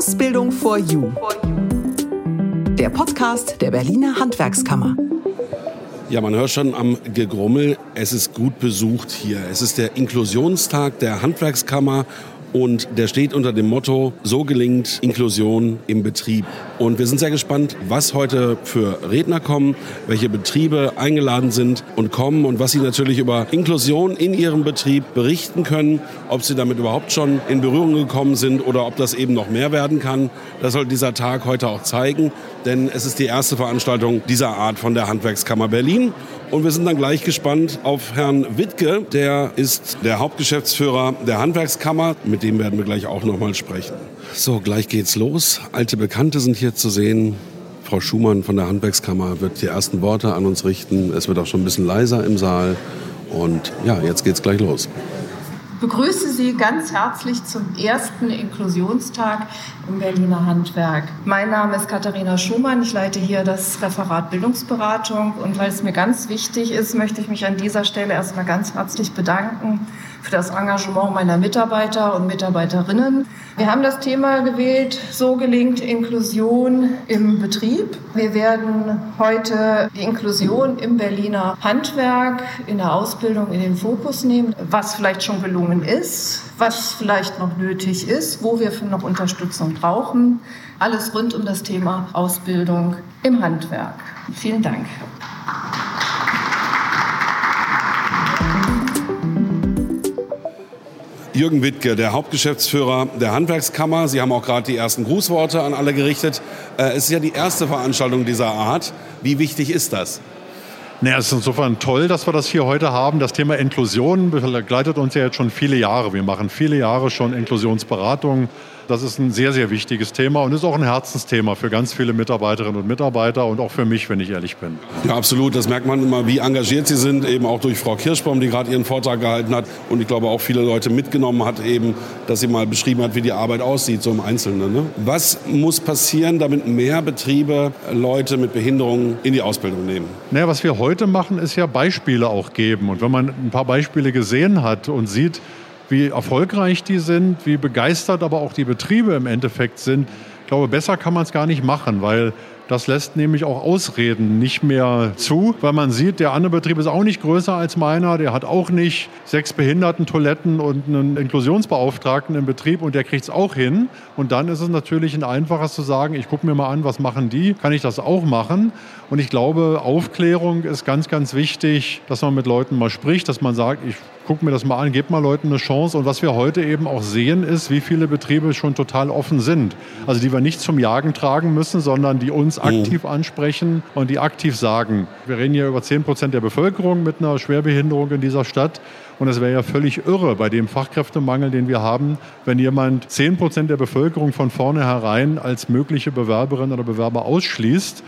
Ausbildung for You. Der Podcast der Berliner Handwerkskammer. Ja, man hört schon am Gegrummel, es ist gut besucht hier. Es ist der Inklusionstag der Handwerkskammer und der steht unter dem Motto, so gelingt Inklusion im Betrieb. Und wir sind sehr gespannt, was heute für Redner kommen, welche Betriebe eingeladen sind und kommen und was sie natürlich über Inklusion in ihrem Betrieb berichten können, ob sie damit überhaupt schon in Berührung gekommen sind oder ob das eben noch mehr werden kann. Das soll dieser Tag heute auch zeigen, denn es ist die erste Veranstaltung dieser Art von der Handwerkskammer Berlin. Und wir sind dann gleich gespannt auf Herrn Wittke, der ist der Hauptgeschäftsführer der Handwerkskammer. Mit dem werden wir gleich auch noch mal sprechen. So, gleich geht's los. Alte Bekannte sind hier zu sehen. Frau Schumann von der Handwerkskammer wird die ersten Worte an uns richten. Es wird auch schon ein bisschen leiser im Saal. Und ja, jetzt geht's gleich los begrüße Sie ganz herzlich zum ersten Inklusionstag im Berliner Handwerk. Mein Name ist Katharina Schumann. Ich leite hier das Referat Bildungsberatung. Und weil es mir ganz wichtig ist, möchte ich mich an dieser Stelle erstmal ganz herzlich bedanken für das Engagement meiner Mitarbeiter und Mitarbeiterinnen. Wir haben das Thema gewählt, so gelingt Inklusion im Betrieb. Wir werden heute die Inklusion im Berliner Handwerk in der Ausbildung in den Fokus nehmen, was vielleicht schon gelungen ist, was vielleicht noch nötig ist, wo wir noch Unterstützung brauchen. Alles rund um das Thema Ausbildung im Handwerk. Vielen Dank. Jürgen Wittke, der Hauptgeschäftsführer der Handwerkskammer. Sie haben auch gerade die ersten Grußworte an alle gerichtet. Äh, es ist ja die erste Veranstaltung dieser Art. Wie wichtig ist das? Naja, es ist insofern toll, dass wir das hier heute haben. Das Thema Inklusion begleitet uns ja jetzt schon viele Jahre. Wir machen viele Jahre schon Inklusionsberatungen das ist ein sehr, sehr wichtiges Thema und ist auch ein Herzensthema für ganz viele Mitarbeiterinnen und Mitarbeiter und auch für mich, wenn ich ehrlich bin. Ja, absolut. Das merkt man immer, wie engagiert Sie sind, eben auch durch Frau Kirschbaum, die gerade ihren Vortrag gehalten hat und ich glaube auch viele Leute mitgenommen hat, eben, dass sie mal beschrieben hat, wie die Arbeit aussieht, so im Einzelnen. Ne? Was muss passieren, damit mehr Betriebe Leute mit Behinderungen in die Ausbildung nehmen? Naja, was wir heute machen, ist ja Beispiele auch geben. Und wenn man ein paar Beispiele gesehen hat und sieht, wie erfolgreich die sind, wie begeistert aber auch die Betriebe im Endeffekt sind. Ich glaube, besser kann man es gar nicht machen, weil das lässt nämlich auch Ausreden nicht mehr zu, weil man sieht, der andere Betrieb ist auch nicht größer als meiner, der hat auch nicht sechs Behindertentoiletten und einen Inklusionsbeauftragten im Betrieb und der kriegt es auch hin. Und dann ist es natürlich ein einfaches zu sagen, ich gucke mir mal an, was machen die, kann ich das auch machen? Und ich glaube, Aufklärung ist ganz, ganz wichtig, dass man mit Leuten mal spricht, dass man sagt, ich gucke mir das mal an, gebe mal Leuten eine Chance. Und was wir heute eben auch sehen, ist, wie viele Betriebe schon total offen sind. Also die wir nicht zum Jagen tragen müssen, sondern die uns mhm. aktiv ansprechen und die aktiv sagen, wir reden hier über 10 Prozent der Bevölkerung mit einer Schwerbehinderung in dieser Stadt. Und es wäre ja völlig irre bei dem Fachkräftemangel, den wir haben, wenn jemand 10 Prozent der Bevölkerung von vornherein als mögliche Bewerberin oder Bewerber ausschließt.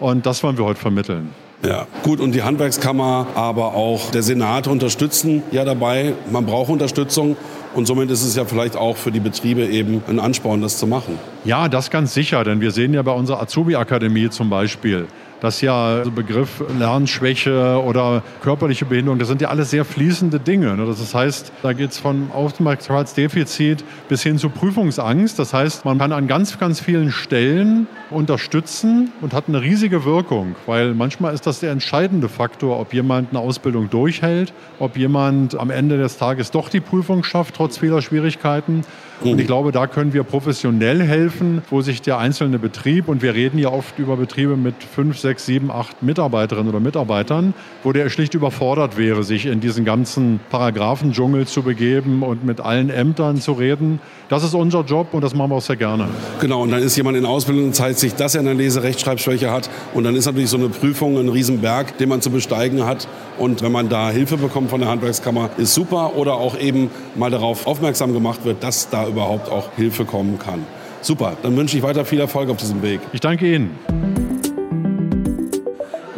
Und das wollen wir heute vermitteln. Ja, gut, und die Handwerkskammer, aber auch der Senat unterstützen ja dabei. Man braucht Unterstützung. Und somit ist es ja vielleicht auch für die Betriebe eben ein Ansporn, das zu machen. Ja, das ganz sicher, denn wir sehen ja bei unserer Azubi-Akademie zum Beispiel, dass ja so Begriff Lernschwäche oder körperliche Behinderung, das sind ja alles sehr fließende Dinge. Ne? Das heißt, da geht es von Aufmerksamkeitsdefizit bis hin zu Prüfungsangst. Das heißt, man kann an ganz, ganz vielen Stellen unterstützen und hat eine riesige Wirkung, weil manchmal ist das der entscheidende Faktor, ob jemand eine Ausbildung durchhält, ob jemand am Ende des Tages doch die Prüfung schafft, trotz vieler Schwierigkeiten. Und ich glaube, da können wir professionell helfen, wo sich der einzelne Betrieb, und wir reden ja oft über Betriebe mit fünf, sechs, sieben, acht Mitarbeiterinnen oder Mitarbeitern, wo der schlicht überfordert wäre, sich in diesen ganzen Paragraphendschungel zu begeben und mit allen Ämtern zu reden. Das ist unser Job und das machen wir auch sehr gerne. Genau, und dann ist jemand in Ausbildung und zeigt sich, dass er eine Leserechtschreibschwäche hat. Und dann ist natürlich so eine Prüfung ein Riesenberg, den man zu besteigen hat. Und wenn man da Hilfe bekommt von der Handwerkskammer, ist super. Oder auch eben mal darauf aufmerksam gemacht wird, dass da überhaupt auch Hilfe kommen kann. Super, dann wünsche ich weiter viel Erfolg auf diesem Weg. Ich danke Ihnen.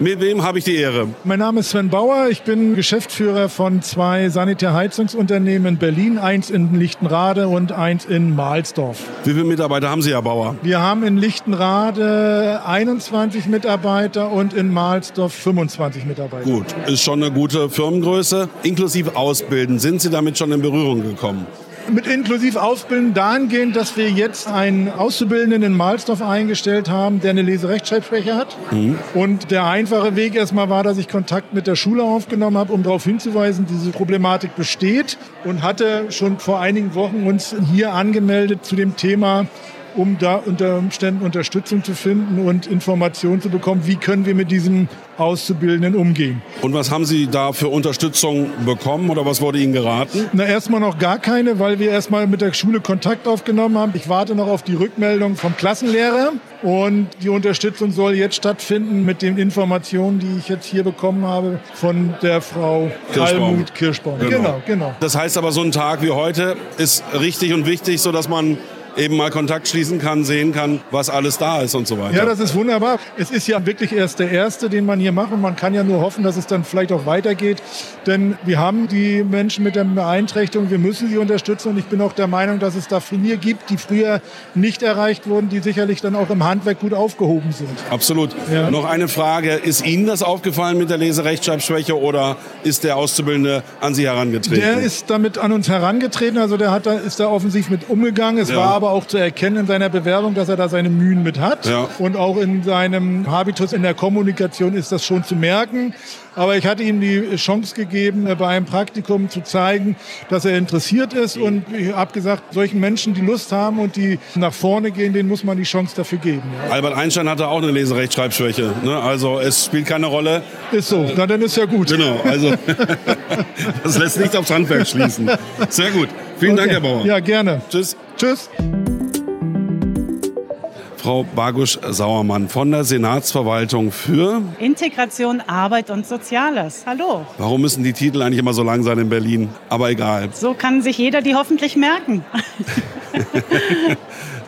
Mit wem habe ich die Ehre? Mein Name ist Sven Bauer. Ich bin Geschäftsführer von zwei Sanitärheizungsunternehmen in Berlin, eins in Lichtenrade und eins in Mahlsdorf. Wie viele Mitarbeiter haben Sie, Herr Bauer? Wir haben in Lichtenrade 21 Mitarbeiter und in Mahlsdorf 25 Mitarbeiter. Gut, ist schon eine gute Firmengröße. Inklusive Ausbilden. Sind Sie damit schon in Berührung gekommen? Mit inklusiv ausbilden dahingehend, dass wir jetzt einen Auszubildenden in Mahlsdorf eingestellt haben, der eine Leserechtschreibschwäche hat. Mhm. Und der einfache Weg erstmal war, dass ich Kontakt mit der Schule aufgenommen habe, um darauf hinzuweisen, diese Problematik besteht und hatte schon vor einigen Wochen uns hier angemeldet zu dem Thema um da unter Umständen Unterstützung zu finden und Informationen zu bekommen, wie können wir mit diesem Auszubildenden umgehen. Und was haben Sie da für Unterstützung bekommen oder was wurde Ihnen geraten? Na, erstmal noch gar keine, weil wir erstmal mit der Schule Kontakt aufgenommen haben. Ich warte noch auf die Rückmeldung vom Klassenlehrer und die Unterstützung soll jetzt stattfinden mit den Informationen, die ich jetzt hier bekommen habe von der Frau. Almut Kirschbaum. Genau. genau, genau. Das heißt aber, so ein Tag wie heute ist richtig und wichtig, sodass man eben mal Kontakt schließen kann, sehen kann, was alles da ist und so weiter. Ja, das ist wunderbar. Es ist ja wirklich erst der erste, den man hier macht und man kann ja nur hoffen, dass es dann vielleicht auch weitergeht. Denn wir haben die Menschen mit der Beeinträchtigung, wir müssen sie unterstützen und ich bin auch der Meinung, dass es da Turnier gibt, die früher nicht erreicht wurden, die sicherlich dann auch im Handwerk gut aufgehoben sind. Absolut. Ja. Noch eine Frage, ist Ihnen das aufgefallen mit der Leserechtschreibschwäche oder ist der Auszubildende an Sie herangetreten? Der ist damit an uns herangetreten, also der hat da, ist da offensiv mit umgegangen. Es ja. war aber auch zu erkennen in seiner Bewerbung, dass er da seine Mühen mit hat. Ja. Und auch in seinem Habitus in der Kommunikation ist das schon zu merken. Aber ich hatte ihm die Chance gegeben, äh, bei einem Praktikum zu zeigen, dass er interessiert ist. Und ich habe gesagt, solchen Menschen, die Lust haben und die nach vorne gehen, denen muss man die Chance dafür geben. Ja. Albert Einstein hatte auch eine Leserechtschreibschwäche. Ne? Also es spielt keine Rolle. Ist so, na dann ist ja gut. Genau, also das lässt nicht aufs Handwerk schließen. Sehr gut. Vielen okay. Dank, Herr Bauer. Ja, gerne. Tschüss. Tschüss. Frau Bagusch-Sauermann von der Senatsverwaltung für Integration, Arbeit und Soziales. Hallo. Warum müssen die Titel eigentlich immer so lang sein in Berlin? Aber egal. So kann sich jeder die hoffentlich merken.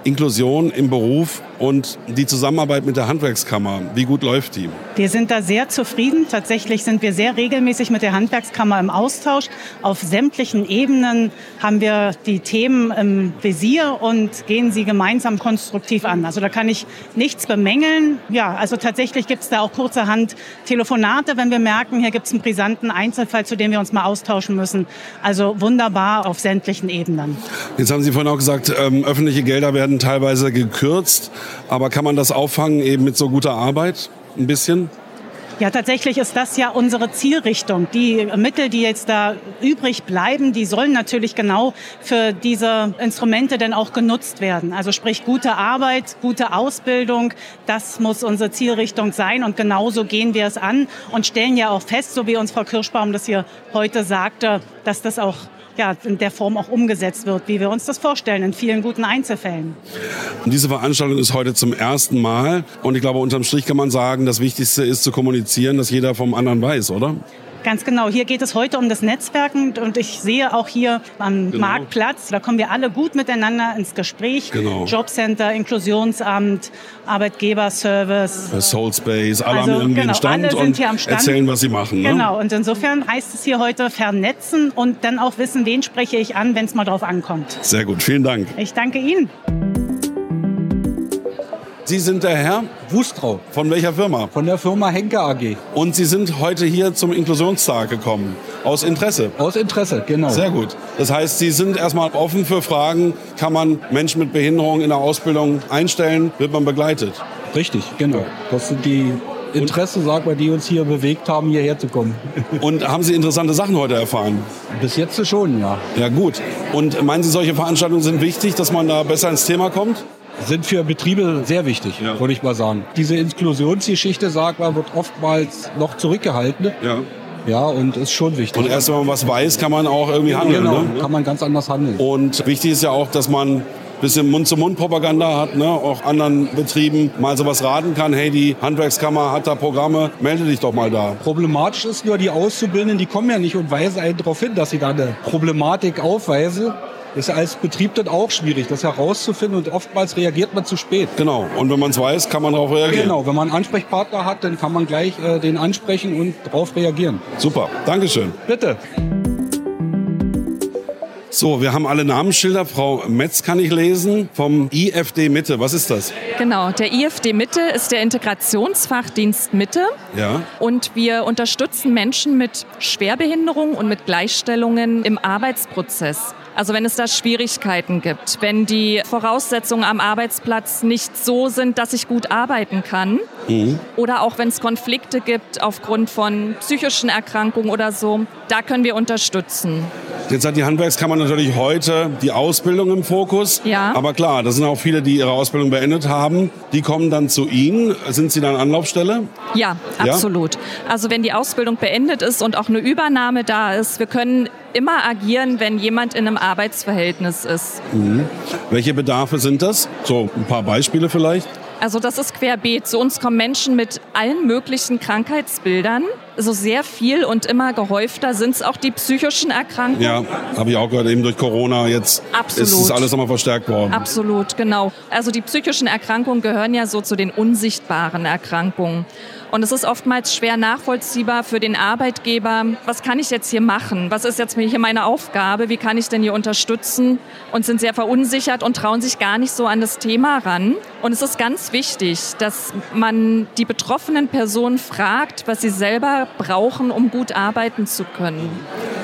Inklusion im Beruf und die Zusammenarbeit mit der Handwerkskammer. Wie gut läuft die? Wir sind da sehr zufrieden. Tatsächlich sind wir sehr regelmäßig mit der Handwerkskammer im Austausch. Auf sämtlichen Ebenen haben wir die Themen im Visier und gehen sie gemeinsam konstruktiv an. Also da kann ich nichts bemängeln. Ja, also tatsächlich gibt es da auch kurzerhand Telefonate, wenn wir merken, hier gibt es einen brisanten Einzelfall, zu dem wir uns mal austauschen müssen. Also wunderbar auf sämtlichen Ebenen. Jetzt haben Sie vorhin auch gesagt, ähm, öffentliche Gelder werden teilweise gekürzt. Aber kann man das auffangen eben mit so guter Arbeit? Ein bisschen? Ja, tatsächlich ist das ja unsere Zielrichtung. Die Mittel, die jetzt da übrig bleiben, die sollen natürlich genau für diese Instrumente dann auch genutzt werden. Also sprich gute Arbeit, gute Ausbildung, das muss unsere Zielrichtung sein und genauso gehen wir es an und stellen ja auch fest, so wie uns Frau Kirschbaum das hier heute sagte, dass das auch ja, in der Form auch umgesetzt wird, wie wir uns das vorstellen, in vielen guten Einzelfällen. Diese Veranstaltung ist heute zum ersten Mal. Und ich glaube, unterm Strich kann man sagen, das Wichtigste ist zu kommunizieren, dass jeder vom anderen weiß, oder? Ganz genau. Hier geht es heute um das Netzwerken und ich sehe auch hier am genau. Marktplatz, da kommen wir alle gut miteinander ins Gespräch. Genau. Jobcenter, Inklusionsamt, Arbeitgeberservice. Soulspace, alle also, haben irgendwie genau, Stand alle sind hier am Stand. erzählen, was sie machen. Ne? Genau. Und insofern heißt es hier heute vernetzen und dann auch wissen, wen spreche ich an, wenn es mal drauf ankommt. Sehr gut. Vielen Dank. Ich danke Ihnen. Sie sind der Herr Wustrau. Von welcher Firma? Von der Firma Henke AG. Und Sie sind heute hier zum Inklusionstag gekommen. Aus Interesse? Aus Interesse, genau. Sehr gut. Das heißt, Sie sind erstmal offen für Fragen. Kann man Menschen mit Behinderung in der Ausbildung einstellen? Wird man begleitet? Richtig, genau. Das sind die Interesse, sag mal, die uns hier bewegt haben, hierher zu kommen. Und haben Sie interessante Sachen heute erfahren? Bis jetzt schon, ja. Ja, gut. Und meinen Sie, solche Veranstaltungen sind wichtig, dass man da besser ins Thema kommt? Sind für Betriebe sehr wichtig, ja. würde ich mal sagen. Diese Inklusionsgeschichte, sagt man, wird oftmals noch zurückgehalten. Ja. Ja, und ist schon wichtig. Und erst wenn man was weiß, kann man auch irgendwie handeln. Genau, ne? kann man ganz anders handeln. Und wichtig ist ja auch, dass man ein bisschen Mund-zu-Mund-Propaganda hat, ne? auch anderen Betrieben mal sowas raten kann, hey, die Handwerkskammer hat da Programme, melde dich doch mal da. Problematisch ist nur, die Auszubildenden, die kommen ja nicht und weisen einen darauf hin, dass sie da eine Problematik aufweisen ist als Betrieb dann auch schwierig, das herauszufinden und oftmals reagiert man zu spät. Genau, und wenn man es weiß, kann man darauf reagieren. Genau, wenn man einen Ansprechpartner hat, dann kann man gleich äh, den ansprechen und darauf reagieren. Super, Dankeschön. Bitte. So, wir haben alle Namensschilder. Frau Metz kann ich lesen vom IFD Mitte. Was ist das? Genau, der IFD Mitte ist der Integrationsfachdienst Mitte. Ja. Und wir unterstützen Menschen mit Schwerbehinderung und mit Gleichstellungen im Arbeitsprozess. Also wenn es da Schwierigkeiten gibt, wenn die Voraussetzungen am Arbeitsplatz nicht so sind, dass ich gut arbeiten kann mhm. oder auch wenn es Konflikte gibt aufgrund von psychischen Erkrankungen oder so, da können wir unterstützen. Jetzt hat die Handwerkskammer natürlich heute die Ausbildung im Fokus. Ja. Aber klar, das sind auch viele, die ihre Ausbildung beendet haben. Die kommen dann zu Ihnen. Sind Sie dann Anlaufstelle? Ja, absolut. Ja? Also wenn die Ausbildung beendet ist und auch eine Übernahme da ist, wir können immer agieren, wenn jemand in einem Arbeitsverhältnis ist. Mhm. Welche Bedarfe sind das? So ein paar Beispiele vielleicht? Also das ist querbeet. Zu uns kommen Menschen mit allen möglichen Krankheitsbildern. So sehr viel und immer gehäufter sind es auch die psychischen Erkrankungen. Ja, habe ich auch gehört, eben durch Corona jetzt Absolut. ist es alles nochmal verstärkt worden. Absolut, genau. Also die psychischen Erkrankungen gehören ja so zu den unsichtbaren Erkrankungen. Und es ist oftmals schwer nachvollziehbar für den Arbeitgeber, was kann ich jetzt hier machen? Was ist jetzt hier meine Aufgabe? Wie kann ich denn hier unterstützen? Und sind sehr verunsichert und trauen sich gar nicht so an das Thema ran. Und es ist ganz wichtig, dass man die betroffenen Personen fragt, was sie selber brauchen, um gut arbeiten zu können.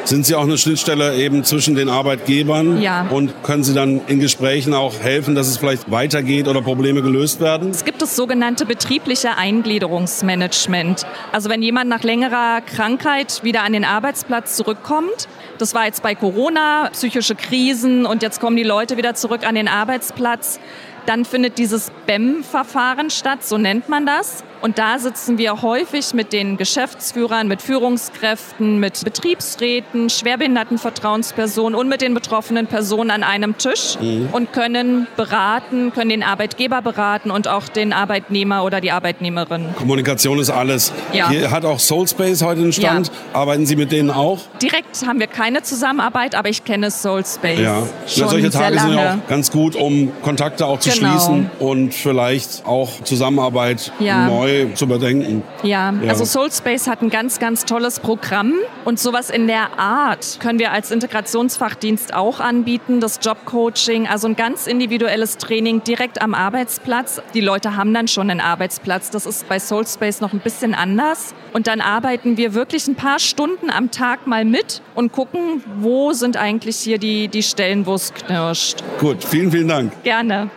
Sind Sie auch eine Schnittstelle eben zwischen den Arbeitgebern? Ja. Und können Sie dann in Gesprächen auch helfen, dass es vielleicht weitergeht oder Probleme gelöst werden? Es gibt das sogenannte betriebliche Eingliederungsmanagement. Also wenn jemand nach längerer Krankheit wieder an den Arbeitsplatz zurückkommt, das war jetzt bei Corona, psychische Krisen und jetzt kommen die Leute wieder zurück an den Arbeitsplatz, dann findet dieses BEM-Verfahren statt, so nennt man das. Und da sitzen wir häufig mit den Geschäftsführern, mit Führungskräften, mit Betriebsräten, Schwerbehindertenvertrauenspersonen und mit den betroffenen Personen an einem Tisch mhm. und können beraten, können den Arbeitgeber beraten und auch den Arbeitnehmer oder die Arbeitnehmerin. Kommunikation ist alles. Ja. Hier hat auch Soulspace heute einen Stand. Ja. Arbeiten Sie mit denen auch? Direkt haben wir keine Zusammenarbeit, aber ich kenne Soulspace. Ja. Schon solche Tage sind ja auch ganz gut, um Kontakte auch zu genau. schließen und vielleicht auch Zusammenarbeit ja. neu neu zu überdenken. Ja, ja, also Soulspace hat ein ganz, ganz tolles Programm und sowas in der Art können wir als Integrationsfachdienst auch anbieten, das Jobcoaching, also ein ganz individuelles Training direkt am Arbeitsplatz. Die Leute haben dann schon einen Arbeitsplatz, das ist bei Soulspace noch ein bisschen anders und dann arbeiten wir wirklich ein paar Stunden am Tag mal mit und gucken, wo sind eigentlich hier die, die Stellen, wo es knirscht. Gut, vielen, vielen Dank. Gerne.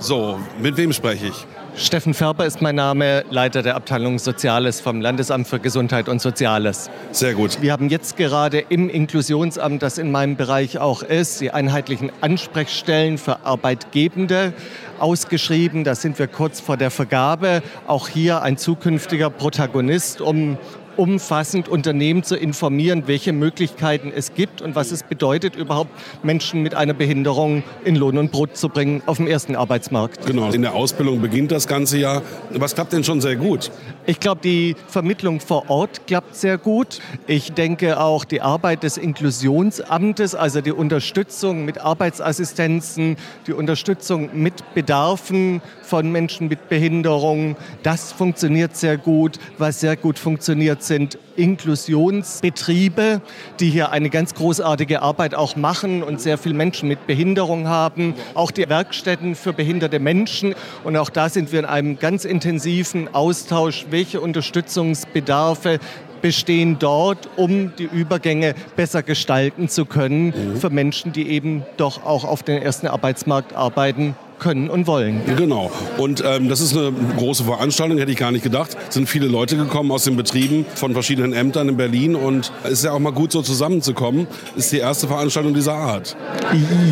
So, mit wem spreche ich? Steffen Färber ist mein Name, Leiter der Abteilung Soziales vom Landesamt für Gesundheit und Soziales. Sehr gut. Wir haben jetzt gerade im Inklusionsamt, das in meinem Bereich auch ist, die einheitlichen Ansprechstellen für Arbeitgebende ausgeschrieben. Da sind wir kurz vor der Vergabe. Auch hier ein zukünftiger Protagonist, um umfassend Unternehmen zu informieren, welche Möglichkeiten es gibt und was es bedeutet, überhaupt Menschen mit einer Behinderung in Lohn und Brot zu bringen auf dem ersten Arbeitsmarkt. Genau, in der Ausbildung beginnt das ganze Jahr. Was klappt denn schon sehr gut? Ich glaube, die Vermittlung vor Ort klappt sehr gut. Ich denke auch die Arbeit des Inklusionsamtes, also die Unterstützung mit Arbeitsassistenzen, die Unterstützung mit Bedarfen von Menschen mit Behinderung, das funktioniert sehr gut. Was sehr gut funktioniert, sind Inklusionsbetriebe, die hier eine ganz großartige Arbeit auch machen und sehr viele Menschen mit Behinderung haben. Auch die Werkstätten für behinderte Menschen. Und auch da sind wir in einem ganz intensiven Austausch, welche Unterstützungsbedarfe bestehen dort, um die Übergänge besser gestalten zu können mhm. für Menschen, die eben doch auch auf den ersten Arbeitsmarkt arbeiten können und wollen. Genau. Und ähm, das ist eine große Veranstaltung, hätte ich gar nicht gedacht. Es sind viele Leute gekommen aus den Betrieben von verschiedenen Ämtern in Berlin und es ist ja auch mal gut so zusammenzukommen. Ist die erste Veranstaltung dieser Art.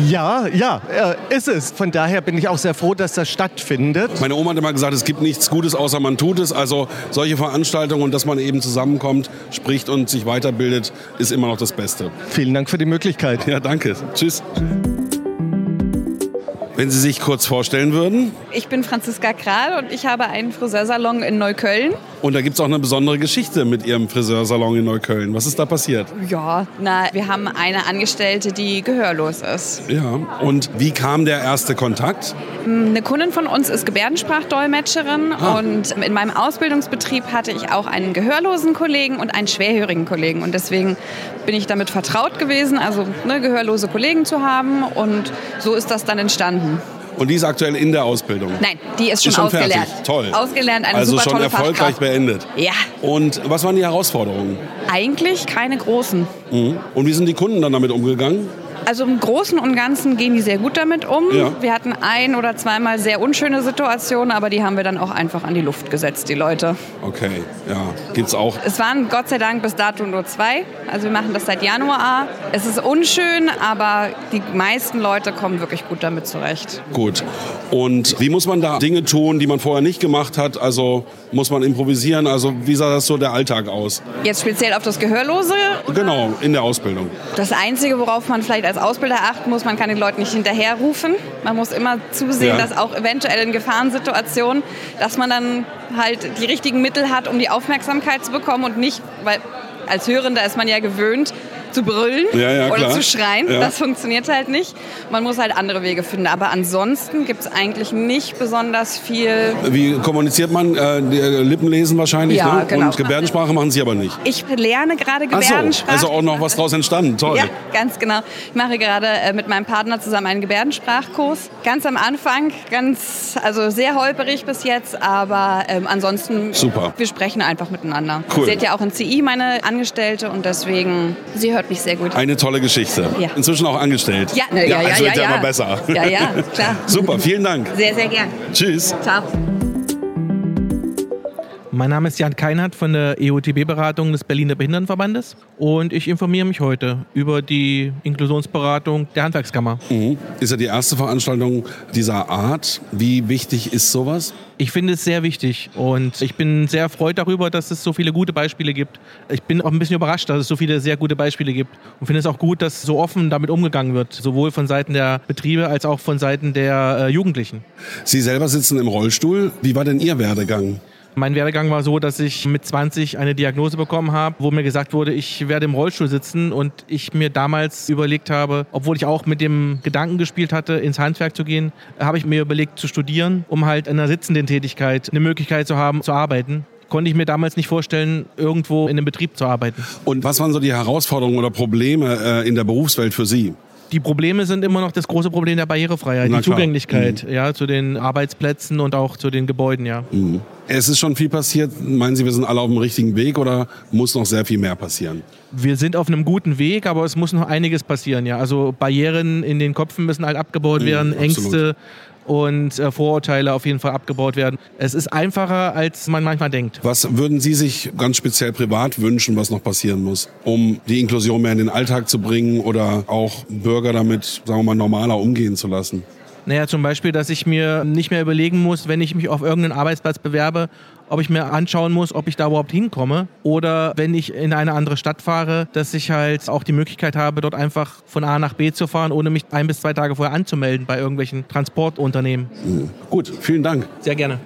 Ja, ja, äh, ist es. Von daher bin ich auch sehr froh, dass das stattfindet. Meine Oma hat immer gesagt, es gibt nichts Gutes, außer man tut es. Also solche Veranstaltungen und dass man eben zusammenkommt, spricht und sich weiterbildet, ist immer noch das Beste. Vielen Dank für die Möglichkeit. Ja, danke. Tschüss. Wenn Sie sich kurz vorstellen würden. Ich bin Franziska Kral und ich habe einen Friseursalon in Neukölln. Und da gibt es auch eine besondere Geschichte mit Ihrem Friseursalon in Neukölln. Was ist da passiert? Ja, na, wir haben eine Angestellte, die gehörlos ist. Ja, und wie kam der erste Kontakt? Eine Kundin von uns ist Gebärdensprachdolmetscherin ah. und in meinem Ausbildungsbetrieb hatte ich auch einen gehörlosen Kollegen und einen schwerhörigen Kollegen. Und deswegen bin ich damit vertraut gewesen, also ne, gehörlose Kollegen zu haben. Und so ist das dann entstanden. Und die ist aktuell in der Ausbildung? Nein, die ist schon, ist schon ausgelernt. Fertig. Toll. Ausgelernt, eine also schon erfolgreich Fachkraft. beendet. Ja, Und was waren die Herausforderungen? eigentlich keine großen. Mhm. Und wie sind die Kunden dann damit umgegangen? Also im Großen und Ganzen gehen die sehr gut damit um. Ja. Wir hatten ein oder zweimal sehr unschöne Situationen, aber die haben wir dann auch einfach an die Luft gesetzt, die Leute. Okay, ja. Gibt's auch. Es waren Gott sei Dank bis dato nur zwei. Also wir machen das seit Januar. Es ist unschön, aber die meisten Leute kommen wirklich gut damit zurecht. Gut. Und wie muss man da Dinge tun, die man vorher nicht gemacht hat? Also muss man improvisieren? Also wie sah das so der Alltag aus? Jetzt speziell auf das Gehörlose. Genau, in der Ausbildung. Das Einzige, worauf man vielleicht als Ausbilder achten muss, man kann den Leuten nicht hinterherrufen. Man muss immer zusehen, Ja. dass auch eventuell in Gefahrensituationen, dass man dann halt die richtigen Mittel hat, um die Aufmerksamkeit zu bekommen und nicht, weil als Hörender ist man ja gewöhnt, zu brüllen Ja, ja, oder zu schreien. Ja. Das funktioniert halt nicht. Man muss halt andere Wege finden. Aber ansonsten gibt es eigentlich nicht besonders viel. Wie kommuniziert man? Äh, äh, Lippen lesen wahrscheinlich, ne? genau. Und Gebärdensprache machen Sie aber nicht. Ich lerne gerade Ach so, Gebärdensprache. also auch noch was draus entstanden. Toll. Ja, ganz genau. Ich mache gerade äh, mit meinem Partner zusammen einen Gebärdensprachkurs. Ganz am Anfang, ganz, also sehr holperig bis jetzt, aber ähm, ansonsten, Super. wir sprechen einfach miteinander. Cool. Sie hat ja auch in CI meine Angestellte und deswegen, sie hört mich sehr gut. Eine tolle Geschichte. Ja. Inzwischen auch angestellt. Ja, ja, ja, es ja, wird ja, ja. immer besser. Ja, ja, klar. Super, vielen Dank. Sehr, sehr gern. Tschüss. Ciao. Mein Name ist Jan Keinhardt von der EOTB-Beratung des Berliner Behindertenverbandes und ich informiere mich heute über die Inklusionsberatung der Handwerkskammer. Mhm. Ist ja die erste Veranstaltung dieser Art. Wie wichtig ist sowas? Ich finde es sehr wichtig und ich bin sehr erfreut darüber, dass es so viele gute Beispiele gibt. Ich bin auch ein bisschen überrascht, dass es so viele sehr gute Beispiele gibt und finde es auch gut, dass so offen damit umgegangen wird, sowohl von Seiten der Betriebe als auch von Seiten der äh, Jugendlichen. Sie selber sitzen im Rollstuhl. Wie war denn Ihr Werdegang? Mein Werdegang war so, dass ich mit 20 eine Diagnose bekommen habe, wo mir gesagt wurde, ich werde im Rollstuhl sitzen und ich mir damals überlegt habe, obwohl ich auch mit dem Gedanken gespielt hatte, ins Handwerk zu gehen, habe ich mir überlegt zu studieren, um halt in einer sitzenden Tätigkeit eine Möglichkeit zu haben, zu arbeiten. Konnte ich mir damals nicht vorstellen, irgendwo in einem Betrieb zu arbeiten. Und was waren so die Herausforderungen oder Probleme äh, in der Berufswelt für Sie? Die Probleme sind immer noch das große Problem der Barrierefreiheit, Na die klar. Zugänglichkeit ja, zu den Arbeitsplätzen und auch zu den Gebäuden. Ja. Mhm. Es ist schon viel passiert. Meinen Sie, wir sind alle auf dem richtigen Weg oder muss noch sehr viel mehr passieren? Wir sind auf einem guten Weg, aber es muss noch einiges passieren. Ja. Also Barrieren in den Köpfen müssen halt abgebaut Mhm, werden, absolut. Ängste und äh, Vorurteile auf jeden Fall abgebaut werden. Es ist einfacher, als man manchmal denkt. Was würden Sie sich ganz speziell privat wünschen, was noch passieren muss, um die Inklusion mehr in den Alltag zu bringen oder auch Bürger damit, sagen wir mal, normaler umgehen zu lassen? Naja, zum Beispiel, dass ich mir nicht mehr überlegen muss, wenn ich mich auf irgendeinen Arbeitsplatz bewerbe, ob ich mir anschauen muss, ob ich da überhaupt hinkomme. Oder wenn ich in eine andere Stadt fahre, dass ich halt auch die Möglichkeit habe, dort einfach von A nach B zu fahren, ohne mich ein bis zwei Tage vorher anzumelden bei irgendwelchen Transportunternehmen. Gut, vielen Dank. Sehr gerne.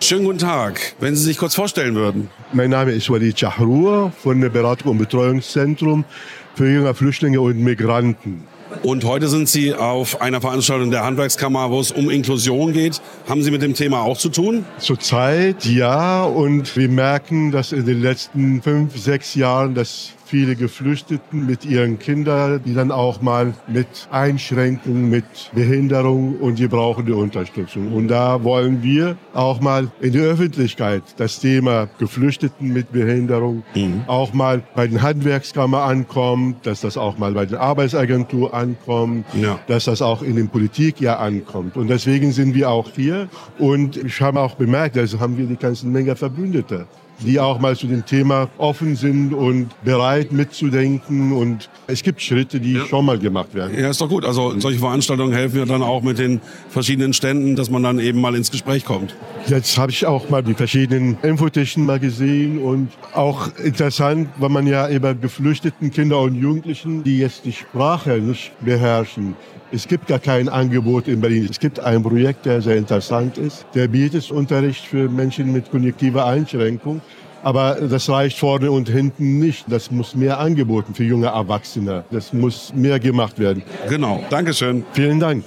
Schönen guten Tag. Wenn Sie sich kurz vorstellen würden. Mein Name ist Walid Chahrur von der Beratung und Betreuungszentrum für junge Flüchtlinge und Migranten. Und heute sind Sie auf einer Veranstaltung der Handwerkskammer, wo es um Inklusion geht. Haben Sie mit dem Thema auch zu tun? Zurzeit ja und wir merken, dass in den letzten fünf, sechs Jahren, dass viele Geflüchteten mit ihren Kindern, die dann auch mal mit Einschränkungen, mit Behinderung und die brauchen die Unterstützung. Und da wollen wir auch mal in die Öffentlichkeit das Thema Geflüchteten mit Behinderung auch mal bei den Handwerkskammer ankommt, dass das auch mal bei den Arbeitsagentur ankommt, Ja. dass das auch in der Politik ja ankommt. Und deswegen sind wir auch hier. Und ich habe auch bemerkt, also haben wir die ganze Menge Verbündete, die auch mal zu dem Thema offen sind und bereit mitzudenken. Und es gibt Schritte, die schon mal gemacht werden. Ja, ist doch gut. Also solche Veranstaltungen helfen ja dann auch mit den verschiedenen Ständen, dass man dann eben mal ins Gespräch kommt. Jetzt habe ich auch mal die verschiedenen Infotischen mal gesehen und auch interessant, weil man ja über geflüchteten Kinder und Jugendlichen, die jetzt die Sprache nicht beherrschen. Es gibt gar kein Angebot in Berlin. Es gibt ein Projekt, der sehr interessant ist. Der bietet Unterricht für Menschen mit kognitiver Einschränkung. Aber das reicht vorne und hinten nicht. Das muss mehr angeboten für junge Erwachsene. Das muss mehr gemacht werden. Genau. Dankeschön. Vielen Dank.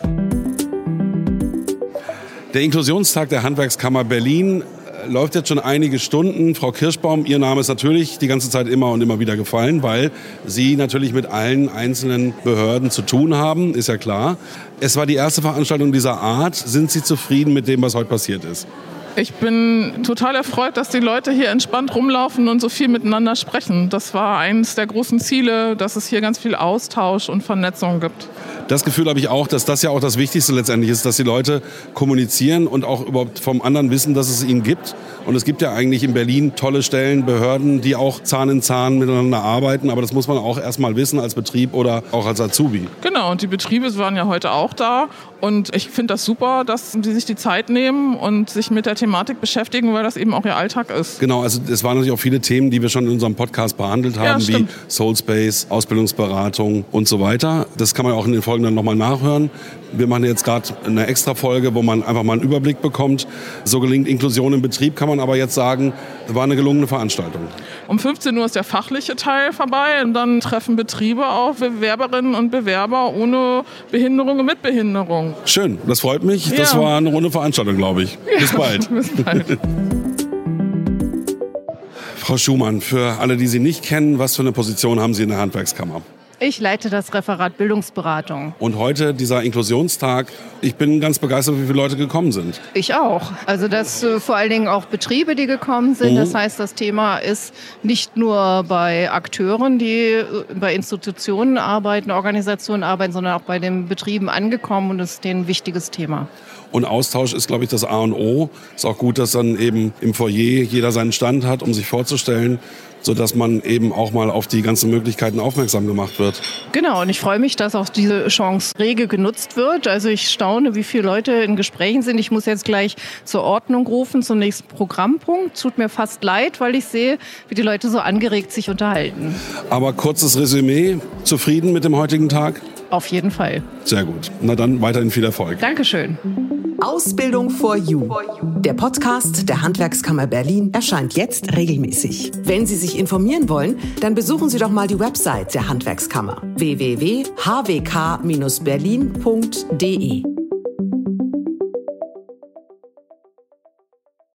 Der Inklusionstag der Handwerkskammer Berlin läuft jetzt schon einige Stunden. Frau Kirschbaum, Ihr Name ist natürlich die ganze Zeit immer und immer wieder gefallen, weil Sie natürlich mit allen einzelnen Behörden zu tun haben, ist ja klar. Es war die erste Veranstaltung dieser Art. Sind Sie zufrieden mit dem, was heute passiert ist? Ich bin total erfreut, dass die Leute hier entspannt rumlaufen und so viel miteinander sprechen. Das war eines der großen Ziele, dass es hier ganz viel Austausch und Vernetzung gibt. Das Gefühl habe ich auch, dass das ja auch das Wichtigste letztendlich ist, dass die Leute kommunizieren und auch überhaupt vom anderen wissen, dass es ihn gibt. Und es gibt ja eigentlich in Berlin tolle Stellen, Behörden, die auch Zahn in Zahn miteinander arbeiten. Aber das muss man auch erstmal wissen als Betrieb oder auch als Azubi. Genau, und die Betriebe waren ja heute auch da. Und ich finde das super, dass sie sich die Zeit nehmen und sich mit der Thematik beschäftigen, weil das eben auch ihr Alltag ist. Genau, also es waren natürlich auch viele Themen, die wir schon in unserem Podcast behandelt haben, Ja, wie stimmt. Soulspace, Ausbildungsberatung und so weiter. Das kann man auch in den Folgen dann nochmal nachhören. Wir machen jetzt gerade eine extra Folge, wo man einfach mal einen Überblick bekommt. So gelingt Inklusion im Betrieb, kann man aber jetzt sagen, war eine gelungene Veranstaltung. Um 15 Uhr ist der fachliche Teil vorbei und dann treffen Betriebe auch Bewerberinnen und Bewerber ohne Behinderung und mit Behinderung. Schön, das freut mich. Das Ja. war eine runde Veranstaltung, glaube ich. Bis Ja, bald. Bis bald. Frau Schumann, für alle, die Sie nicht kennen, was für eine Position haben Sie in der Handwerkskammer? Ich leite das Referat Bildungsberatung. Und heute dieser Inklusionstag. Ich bin ganz begeistert, wie viele Leute gekommen sind. Ich auch. Also das äh, vor allen Dingen auch Betriebe, die gekommen sind. Mhm. Das heißt, das Thema ist nicht nur bei Akteuren, die äh, bei Institutionen arbeiten, Organisationen arbeiten, sondern auch bei den Betrieben angekommen und ist denen ein wichtiges Thema. Und Austausch ist, glaube ich, das A und O. Ist auch gut, dass dann eben im Foyer jeder seinen Stand hat, um sich vorzustellen, sodass man eben auch mal auf die ganzen Möglichkeiten aufmerksam gemacht wird. Genau, und ich freue mich, dass auch diese Chance rege genutzt wird. Also ich staune, wie viele Leute in Gesprächen sind. Ich muss jetzt gleich zur Ordnung rufen, zum nächsten Programmpunkt. Tut mir fast leid, weil ich sehe, wie die Leute so angeregt sich unterhalten. Aber kurzes Resümee. Zufrieden mit dem heutigen Tag? Auf jeden Fall. Sehr gut. Na dann weiterhin viel Erfolg. Dankeschön. Ausbildung for You. Der Podcast der Handwerkskammer Berlin erscheint jetzt regelmäßig. Wenn Sie sich informieren wollen, dann besuchen Sie doch mal die Website der Handwerkskammer www.hwk-berlin.de.